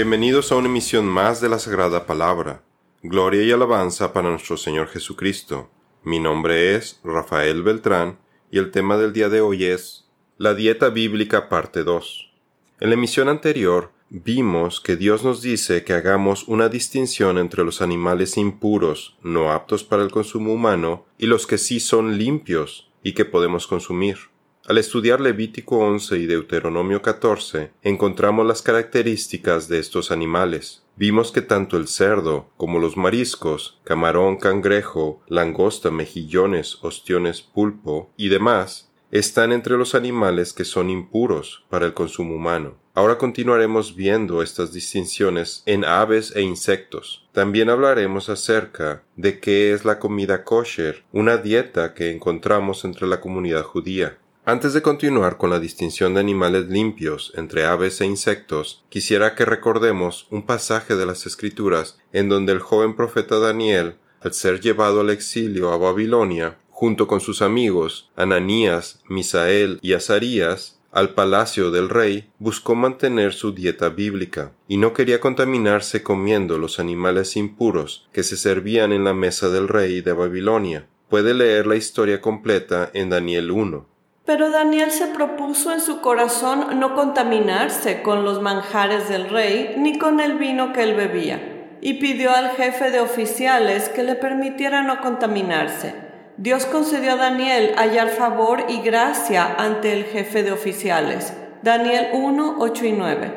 Bienvenidos a una emisión más de la Sagrada Palabra. Gloria y alabanza para nuestro Señor Jesucristo. Mi nombre es Rafael Beltrán y el tema del día de hoy es la dieta bíblica parte 2. En la emisión anterior vimos que Dios nos dice que hagamos una distinción entre los animales impuros, no aptos para el consumo humano, y los que sí son limpios y que podemos consumir. Al estudiar Levítico 11 y Deuteronomio 14, encontramos las características de estos animales. Vimos que tanto el cerdo como los mariscos, camarón, cangrejo, langosta, mejillones, ostiones, pulpo y demás, están entre los animales que son impuros para el consumo humano. Ahora continuaremos viendo estas distinciones en aves e insectos. También hablaremos acerca de qué es la comida kosher, una dieta que encontramos entre la comunidad judía. Antes de continuar con la distinción de animales limpios entre aves e insectos, quisiera que recordemos un pasaje de las Escrituras en donde el joven profeta Daniel, al ser llevado al exilio a Babilonia, junto con sus amigos Ananías, Misael y Azarías, al palacio del rey, buscó mantener su dieta bíblica, y no quería contaminarse comiendo los animales impuros que se servían en la mesa del rey de Babilonia. Puede leer la historia completa en Daniel 1. Pero Daniel se propuso en su corazón no contaminarse con los manjares del rey ni con el vino que él bebía, y pidió al jefe de oficiales que le permitiera no contaminarse. Dios concedió a Daniel hallar favor y gracia ante el jefe de oficiales. Daniel 1, 8 y 9.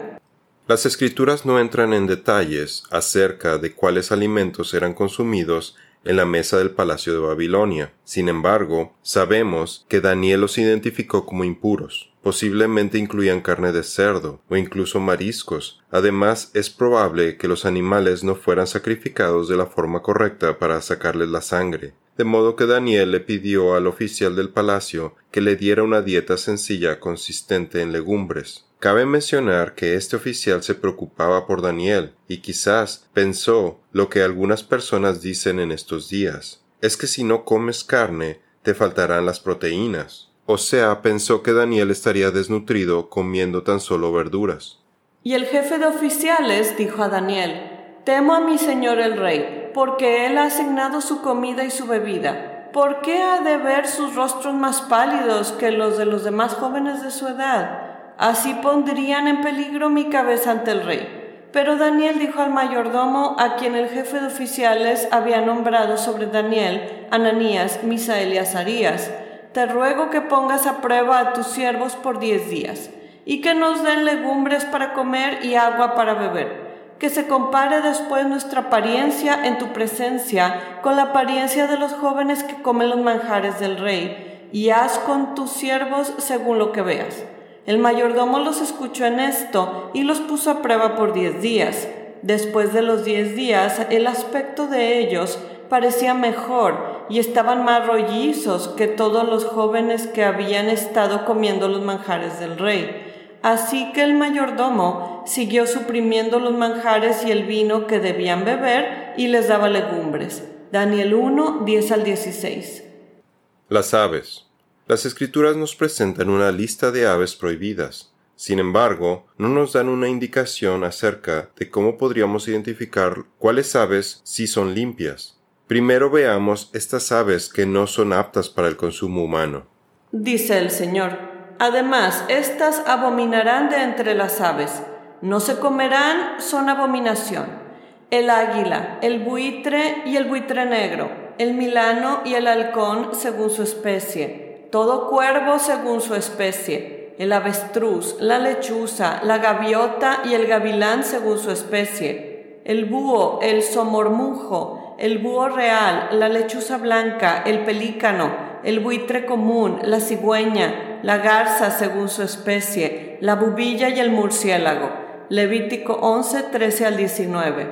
Las escrituras no entran en detalles acerca de cuáles alimentos eran consumidos en la mesa del palacio de Babilonia. Sin embargo, sabemos que Daniel los identificó como impuros. Posiblemente incluían carne de cerdo o incluso mariscos. Además, es probable que los animales no fueran sacrificados de la forma correcta para sacarles la sangre. De modo que Daniel le pidió al oficial del palacio que le diera una dieta sencilla consistente en legumbres. Cabe mencionar que este oficial se preocupaba por Daniel y quizás pensó lo que algunas personas dicen en estos días. Es que si no comes carne, te faltarán las proteínas. O sea, pensó que Daniel estaría desnutrido comiendo tan solo verduras. Y el jefe de oficiales dijo a Daniel, Temo a mi señor el rey, porque él ha asignado su comida y su bebida. ¿Por qué ha de ver sus rostros más pálidos que los de los demás jóvenes de su edad? Así pondrían en peligro mi cabeza ante el rey. Pero Daniel dijo al mayordomo, a quien el jefe de oficiales había nombrado sobre Daniel, Ananías, Misael y Azarías, te ruego que pongas a prueba a tus siervos por diez días, y que nos den legumbres para comer y agua para beber, que se compare después nuestra apariencia en tu presencia con la apariencia de los jóvenes que comen los manjares del rey, y haz con tus siervos según lo que veas. El mayordomo los escuchó en esto y los puso a prueba por diez días. Después de los diez días, el aspecto de ellos parecía mejor y estaban más rollizos que todos los jóvenes que habían estado comiendo los manjares del rey. Así que el mayordomo siguió suprimiendo los manjares y el vino que debían beber y les daba legumbres. Daniel 1, 10 al 16. Las aves. Las escrituras nos presentan una lista de aves prohibidas. Sin embargo, no nos dan una indicación acerca de cómo podríamos identificar cuáles aves sí son limpias. Primero veamos estas aves que no son aptas para el consumo humano. Dice el Señor. Además, estas abominarán de entre las aves. No se comerán, son abominación. El águila, el buitre y el buitre negro, el milano y el halcón según su especie todo cuervo según su especie, el avestruz, la lechuza, la gaviota y el gavilán según su especie, el búho, el somormujo, el búho real, la lechuza blanca, el pelícano, el buitre común, la cigüeña, la garza según su especie, la bubilla y el murciélago. Levítico 11, 13 al 19.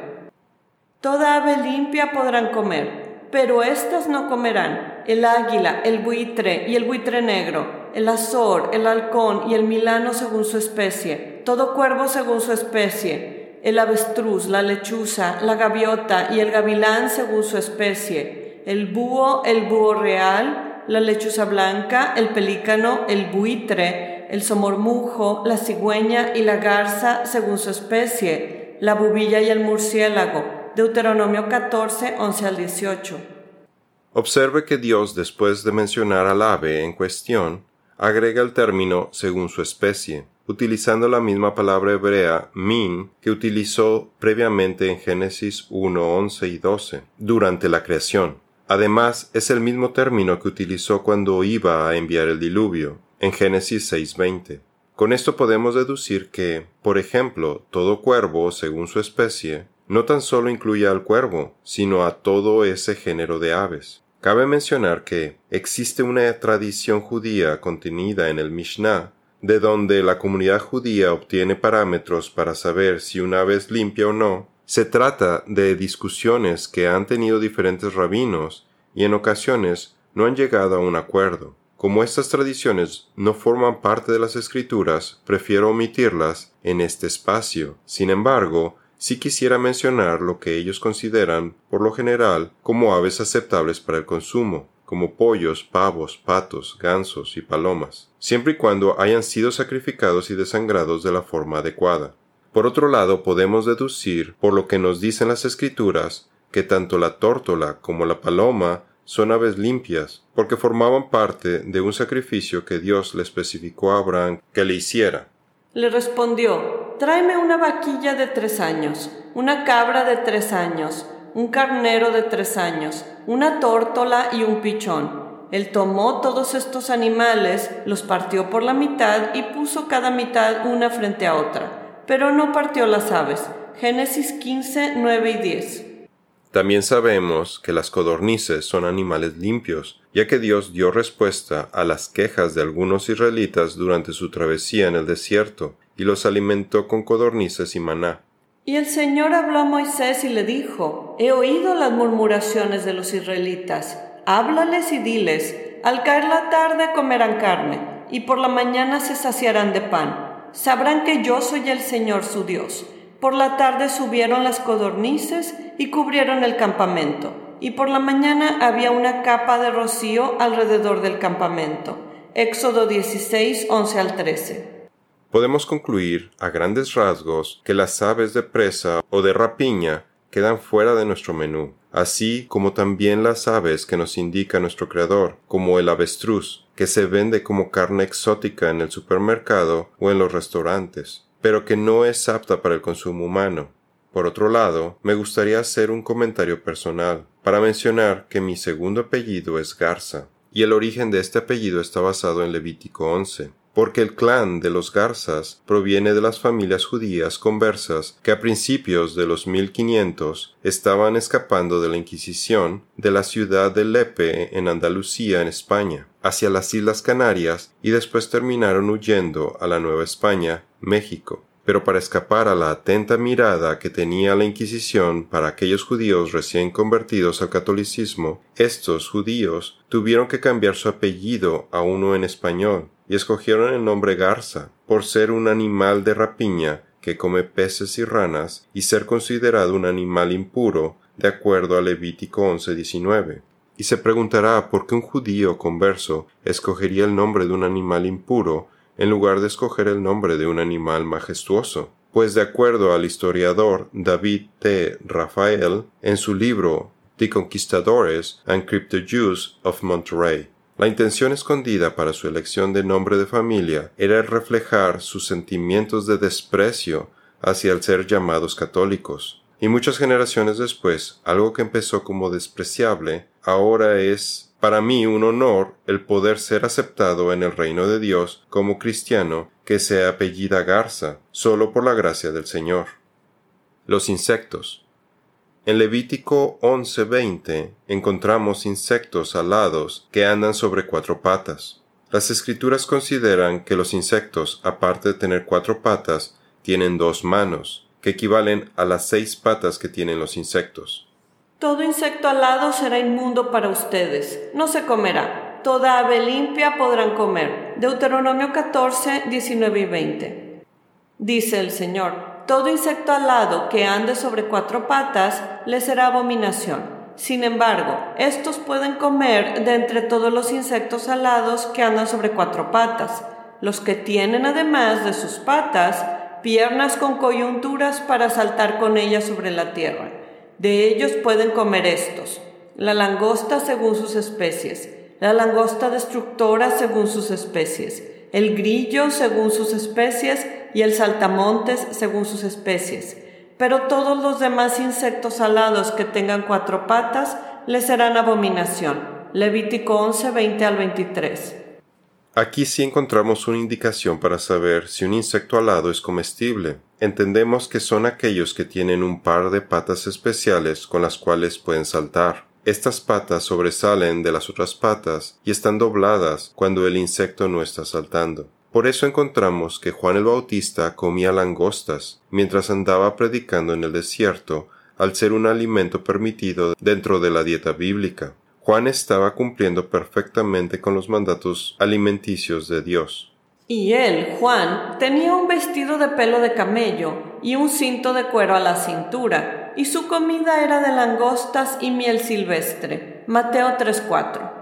Toda ave limpia podrán comer pero éstas no comerán el águila, el buitre y el buitre negro, el azor, el halcón y el milano según su especie, todo cuervo según su especie, el avestruz, la lechuza, la gaviota y el gavilán según su especie, el búho, el búho real, la lechuza blanca, el pelícano, el buitre, el somormujo, la cigüeña y la garza según su especie, la bubilla y el murciélago. Deuteronomio 14, 11 al 18. Observe que Dios, después de mencionar al ave en cuestión, agrega el término según su especie, utilizando la misma palabra hebrea min que utilizó previamente en Génesis 1, 11 y 12, durante la creación. Además, es el mismo término que utilizó cuando iba a enviar el diluvio, en Génesis 6.20. Con esto podemos deducir que, por ejemplo, todo cuervo, según su especie, no tan solo incluye al cuervo, sino a todo ese género de aves. Cabe mencionar que existe una tradición judía contenida en el Mishnah, de donde la comunidad judía obtiene parámetros para saber si una ave es limpia o no. Se trata de discusiones que han tenido diferentes rabinos y en ocasiones no han llegado a un acuerdo. Como estas tradiciones no forman parte de las escrituras, prefiero omitirlas en este espacio. Sin embargo, sí quisiera mencionar lo que ellos consideran, por lo general, como aves aceptables para el consumo, como pollos, pavos, patos, gansos y palomas, siempre y cuando hayan sido sacrificados y desangrados de la forma adecuada. Por otro lado, podemos deducir, por lo que nos dicen las escrituras, que tanto la tórtola como la paloma son aves limpias, porque formaban parte de un sacrificio que Dios le especificó a Abraham que le hiciera. Le respondió, tráeme una vaquilla de tres años, una cabra de tres años, un carnero de tres años, una tórtola y un pichón. Él tomó todos estos animales, los partió por la mitad y puso cada mitad una frente a otra, pero no partió las aves. Génesis 15, 9 y 10. También sabemos que las codornices son animales limpios, ya que Dios dio respuesta a las quejas de algunos israelitas durante su travesía en el desierto, y los alimentó con codornices y maná. Y el Señor habló a Moisés y le dijo, He oído las murmuraciones de los israelitas, háblales y diles, al caer la tarde comerán carne, y por la mañana se saciarán de pan. Sabrán que yo soy el Señor su Dios por la tarde subieron las codornices y cubrieron el campamento, y por la mañana había una capa de rocío alrededor del campamento. Éxodo 16, 11 al 13. Podemos concluir, a grandes rasgos, que las aves de presa o de rapiña quedan fuera de nuestro menú, así como también las aves que nos indica nuestro Creador, como el avestruz, que se vende como carne exótica en el supermercado o en los restaurantes pero que no es apta para el consumo humano. Por otro lado, me gustaría hacer un comentario personal, para mencionar que mi segundo apellido es Garza, y el origen de este apellido está basado en Levítico 11 porque el clan de los Garzas proviene de las familias judías conversas que a principios de los 1500 estaban escapando de la Inquisición de la ciudad de Lepe en Andalucía en España hacia las Islas Canarias y después terminaron huyendo a la Nueva España, México. Pero para escapar a la atenta mirada que tenía la Inquisición para aquellos judíos recién convertidos al catolicismo, estos judíos tuvieron que cambiar su apellido a uno en español, y escogieron el nombre Garza, por ser un animal de rapiña que come peces y ranas y ser considerado un animal impuro, de acuerdo a Levítico 11:19. Y se preguntará por qué un judío converso escogería el nombre de un animal impuro en lugar de escoger el nombre de un animal majestuoso. Pues de acuerdo al historiador David T. Rafael, en su libro The Conquistadores and Crypto Jews of Monterrey, la intención escondida para su elección de nombre de familia era reflejar sus sentimientos de desprecio hacia el ser llamados católicos. Y muchas generaciones después, algo que empezó como despreciable, ahora es para mí un honor el poder ser aceptado en el reino de Dios como cristiano que se apellida Garza, solo por la gracia del Señor. Los insectos. En Levítico 11:20 encontramos insectos alados que andan sobre cuatro patas. Las escrituras consideran que los insectos, aparte de tener cuatro patas, tienen dos manos, que equivalen a las seis patas que tienen los insectos. Todo insecto alado será inmundo para ustedes, no se comerá. Toda ave limpia podrán comer. Deuteronomio 14, 19 y 20. Dice el Señor, todo insecto alado que ande sobre cuatro patas le será abominación. Sin embargo, estos pueden comer de entre todos los insectos alados que andan sobre cuatro patas. Los que tienen además de sus patas piernas con coyunturas para saltar con ellas sobre la tierra. De ellos pueden comer estos, la langosta según sus especies, la langosta destructora según sus especies, el grillo según sus especies y el saltamontes según sus especies. Pero todos los demás insectos alados que tengan cuatro patas les serán abominación. Levítico 11, 20 al 23. Aquí sí encontramos una indicación para saber si un insecto alado es comestible. Entendemos que son aquellos que tienen un par de patas especiales con las cuales pueden saltar. Estas patas sobresalen de las otras patas y están dobladas cuando el insecto no está saltando. Por eso encontramos que Juan el Bautista comía langostas mientras andaba predicando en el desierto, al ser un alimento permitido dentro de la dieta bíblica. Juan estaba cumpliendo perfectamente con los mandatos alimenticios de Dios. Y él, Juan, tenía un vestido de pelo de camello y un cinto de cuero a la cintura, y su comida era de langostas y miel silvestre. Mateo 3:4.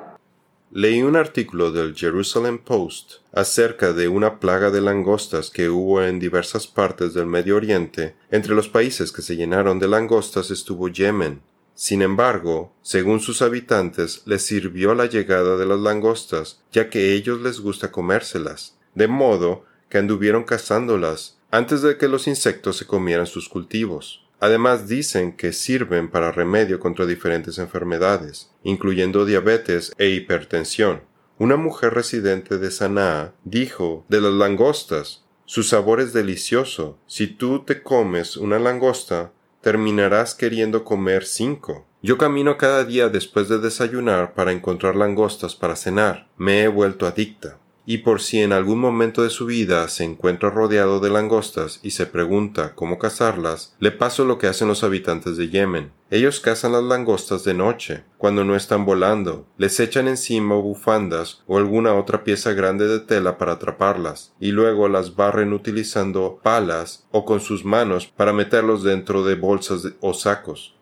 Leí un artículo del Jerusalem Post acerca de una plaga de langostas que hubo en diversas partes del Medio Oriente. Entre los países que se llenaron de langostas estuvo Yemen, sin embargo, según sus habitantes, les sirvió la llegada de las langostas, ya que a ellos les gusta comérselas, de modo que anduvieron cazándolas antes de que los insectos se comieran sus cultivos. Además dicen que sirven para remedio contra diferentes enfermedades, incluyendo diabetes e hipertensión. Una mujer residente de Sanaa dijo de las langostas, su sabor es delicioso. Si tú te comes una langosta, terminarás queriendo comer cinco. Yo camino cada día después de desayunar para encontrar langostas para cenar. Me he vuelto adicta. Y por si en algún momento de su vida se encuentra rodeado de langostas y se pregunta cómo cazarlas, le paso lo que hacen los habitantes de Yemen. Ellos cazan las langostas de noche, cuando no están volando, les echan encima bufandas o alguna otra pieza grande de tela para atraparlas, y luego las barren utilizando palas o con sus manos para meterlos dentro de bolsas o sacos.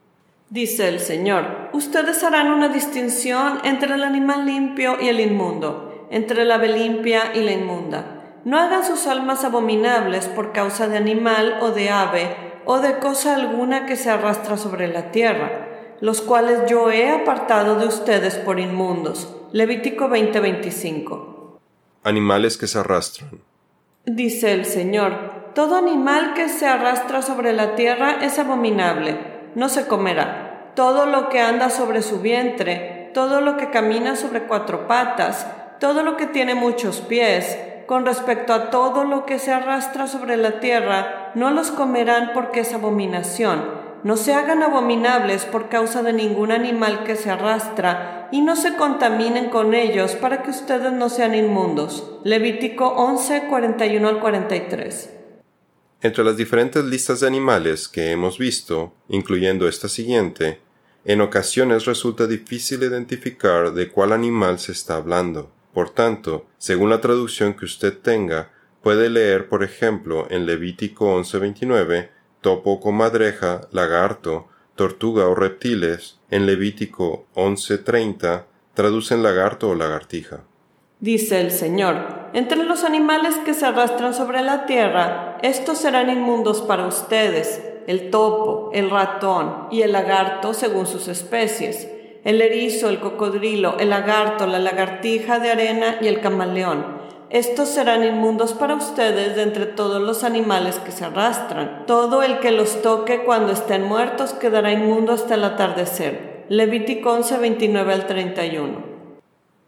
Dice el Señor, ustedes harán una distinción entre el animal limpio y el inmundo, entre la ave limpia y la inmunda. No hagan sus almas abominables por causa de animal o de ave o de cosa alguna que se arrastra sobre la tierra, los cuales yo he apartado de ustedes por inmundos. Levítico 20:25. Animales que se arrastran. Dice el Señor, todo animal que se arrastra sobre la tierra es abominable, no se comerá. Todo lo que anda sobre su vientre, todo lo que camina sobre cuatro patas, todo lo que tiene muchos pies, con respecto a todo lo que se arrastra sobre la tierra, no los comerán porque es abominación. No se hagan abominables por causa de ningún animal que se arrastra, y no se contaminen con ellos para que ustedes no sean inmundos. Levítico 11, 41 al 43. Entre las diferentes listas de animales que hemos visto, incluyendo esta siguiente, en ocasiones resulta difícil identificar de cuál animal se está hablando. Por tanto, según la traducción que usted tenga, puede leer, por ejemplo, en Levítico 11:29, topo, comadreja, lagarto, tortuga o reptiles, en Levítico 11:30, traducen lagarto o lagartija. Dice el Señor, entre los animales que se arrastran sobre la tierra, estos serán inmundos para ustedes, el topo, el ratón y el lagarto según sus especies el erizo, el cocodrilo, el lagarto, la lagartija de arena y el camaleón. Estos serán inmundos para ustedes de entre todos los animales que se arrastran. Todo el que los toque cuando estén muertos quedará inmundo hasta el atardecer. Levítico 11, 29 al 31.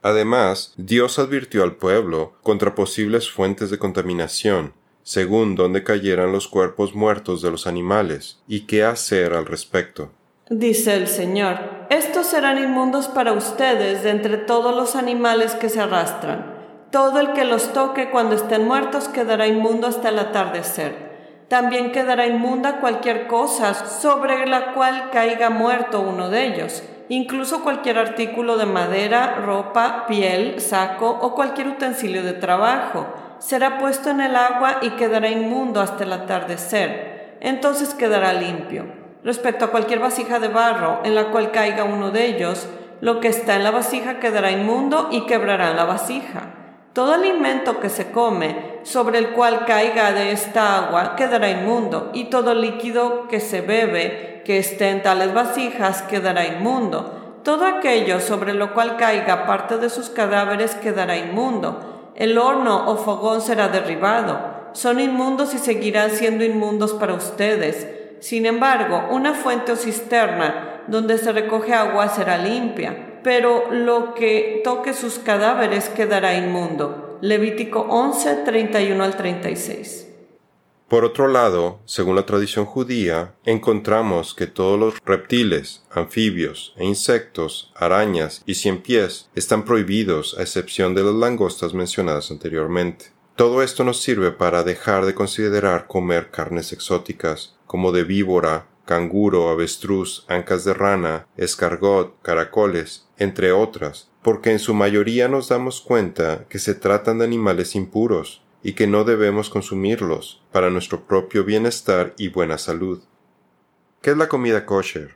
Además, Dios advirtió al pueblo contra posibles fuentes de contaminación, según donde cayeran los cuerpos muertos de los animales, y qué hacer al respecto. Dice el Señor, estos serán inmundos para ustedes de entre todos los animales que se arrastran. Todo el que los toque cuando estén muertos quedará inmundo hasta el atardecer. También quedará inmunda cualquier cosa sobre la cual caiga muerto uno de ellos, incluso cualquier artículo de madera, ropa, piel, saco o cualquier utensilio de trabajo. Será puesto en el agua y quedará inmundo hasta el atardecer. Entonces quedará limpio respecto a cualquier vasija de barro en la cual caiga uno de ellos, lo que está en la vasija quedará inmundo y quebrarán la vasija. Todo alimento que se come, sobre el cual caiga de esta agua, quedará inmundo, y todo líquido que se bebe, que esté en tales vasijas, quedará inmundo. Todo aquello sobre lo cual caiga parte de sus cadáveres quedará inmundo. El horno o fogón será derribado. Son inmundos y seguirán siendo inmundos para ustedes. Sin embargo, una fuente o cisterna donde se recoge agua será limpia pero lo que toque sus cadáveres quedará inmundo. Levítico 11, 31 al 36. Por otro lado, según la tradición judía, encontramos que todos los reptiles, anfibios e insectos, arañas y cien pies están prohibidos a excepción de las langostas mencionadas anteriormente. Todo esto nos sirve para dejar de considerar comer carnes exóticas, como de víbora, canguro, avestruz, ancas de rana, escargot, caracoles, entre otras, porque en su mayoría nos damos cuenta que se tratan de animales impuros y que no debemos consumirlos para nuestro propio bienestar y buena salud. ¿Qué es la comida kosher?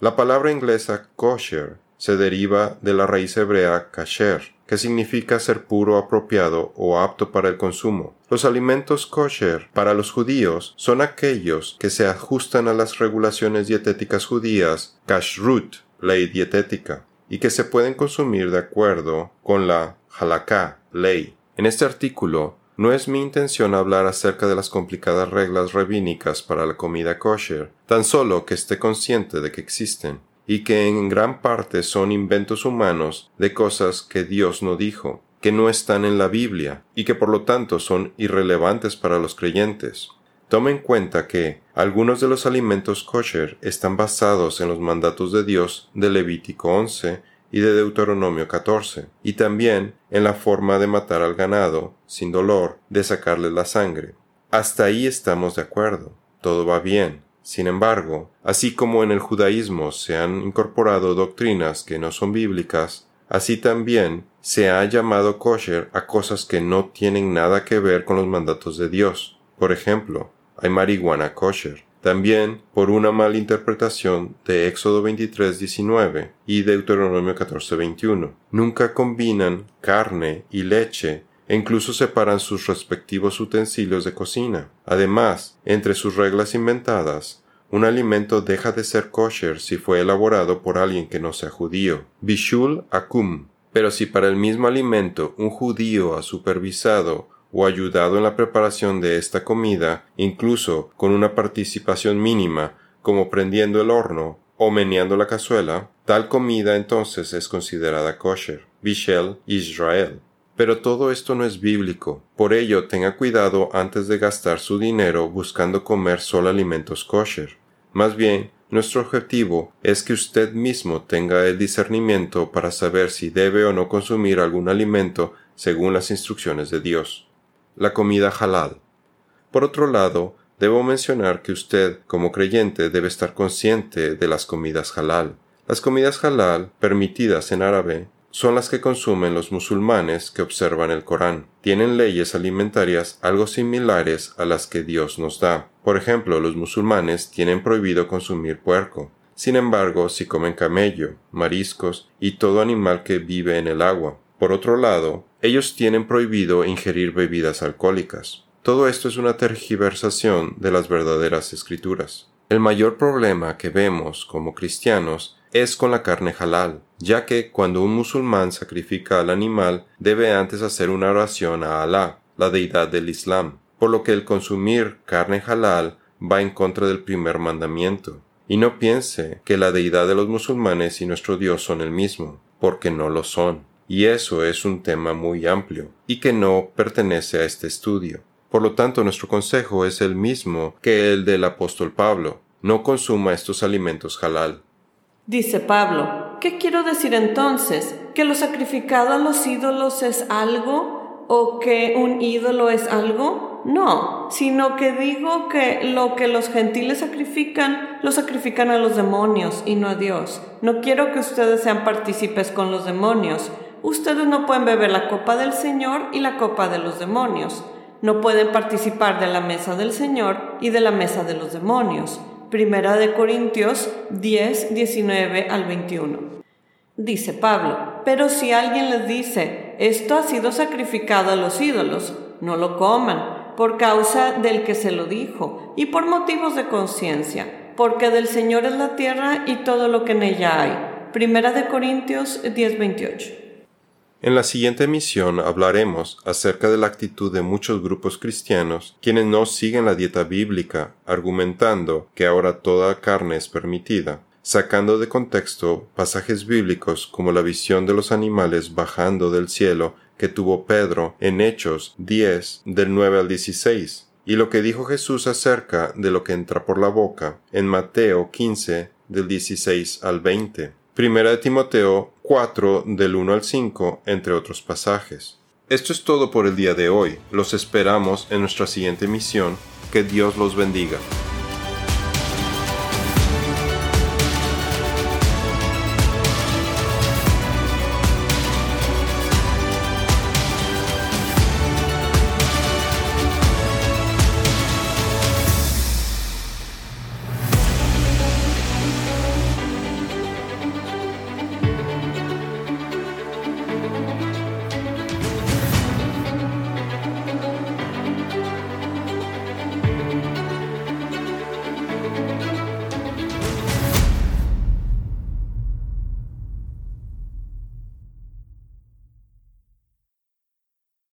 La palabra inglesa kosher se deriva de la raíz hebrea kasher, que significa ser puro, apropiado o apto para el consumo. Los alimentos kosher para los judíos son aquellos que se ajustan a las regulaciones dietéticas judías, kashrut, ley dietética, y que se pueden consumir de acuerdo con la halaká, ley. En este artículo no es mi intención hablar acerca de las complicadas reglas rabínicas para la comida kosher, tan solo que esté consciente de que existen y que en gran parte son inventos humanos de cosas que Dios no dijo, que no están en la Biblia y que por lo tanto son irrelevantes para los creyentes. Tome en cuenta que algunos de los alimentos kosher están basados en los mandatos de Dios de Levítico 11 y de Deuteronomio 14, y también en la forma de matar al ganado, sin dolor, de sacarle la sangre. Hasta ahí estamos de acuerdo. Todo va bien. Sin embargo, así como en el judaísmo se han incorporado doctrinas que no son bíblicas, así también se ha llamado kosher a cosas que no tienen nada que ver con los mandatos de Dios. Por ejemplo, hay marihuana kosher. También por una mala interpretación de Éxodo 23:19 y Deuteronomio 14:21. Nunca combinan carne y leche e incluso separan sus respectivos utensilios de cocina. Además, entre sus reglas inventadas, un alimento deja de ser kosher si fue elaborado por alguien que no sea judío. Bishul akum. Pero si para el mismo alimento un judío ha supervisado o ayudado en la preparación de esta comida, incluso con una participación mínima, como prendiendo el horno o meneando la cazuela, tal comida entonces es considerada kosher. Bishel Israel. Pero todo esto no es bíblico. Por ello, tenga cuidado antes de gastar su dinero buscando comer solo alimentos kosher. Más bien, nuestro objetivo es que usted mismo tenga el discernimiento para saber si debe o no consumir algún alimento según las instrucciones de Dios. La comida halal. Por otro lado, debo mencionar que usted, como creyente, debe estar consciente de las comidas halal. Las comidas halal, permitidas en árabe, son las que consumen los musulmanes que observan el Corán. Tienen leyes alimentarias algo similares a las que Dios nos da. Por ejemplo, los musulmanes tienen prohibido consumir puerco. Sin embargo, si comen camello, mariscos y todo animal que vive en el agua. Por otro lado, ellos tienen prohibido ingerir bebidas alcohólicas. Todo esto es una tergiversación de las verdaderas escrituras. El mayor problema que vemos como cristianos es con la carne halal, ya que cuando un musulmán sacrifica al animal debe antes hacer una oración a Alá, la deidad del Islam, por lo que el consumir carne halal va en contra del primer mandamiento. Y no piense que la deidad de los musulmanes y nuestro Dios son el mismo, porque no lo son. Y eso es un tema muy amplio, y que no pertenece a este estudio. Por lo tanto, nuestro consejo es el mismo que el del apóstol Pablo. No consuma estos alimentos halal. Dice Pablo, ¿qué quiero decir entonces? ¿Que lo sacrificado a los ídolos es algo? ¿O que un ídolo es algo? No, sino que digo que lo que los gentiles sacrifican, lo sacrifican a los demonios y no a Dios. No quiero que ustedes sean partícipes con los demonios. Ustedes no pueden beber la copa del Señor y la copa de los demonios. No pueden participar de la mesa del Señor y de la mesa de los demonios. Primera de Corintios 10, 19 al 21. Dice Pablo, pero si alguien les dice, esto ha sido sacrificado a los ídolos, no lo coman, por causa del que se lo dijo, y por motivos de conciencia, porque del Señor es la tierra y todo lo que en ella hay. Primera de Corintios 10:28. En la siguiente emisión hablaremos acerca de la actitud de muchos grupos cristianos quienes no siguen la dieta bíblica, argumentando que ahora toda carne es permitida, sacando de contexto pasajes bíblicos como la visión de los animales bajando del cielo que tuvo Pedro en Hechos 10 del 9 al 16, y lo que dijo Jesús acerca de lo que entra por la boca en Mateo 15 del 16 al 20. Primera de Timoteo 4 del 1 al 5, entre otros pasajes. Esto es todo por el día de hoy. Los esperamos en nuestra siguiente misión. Que Dios los bendiga.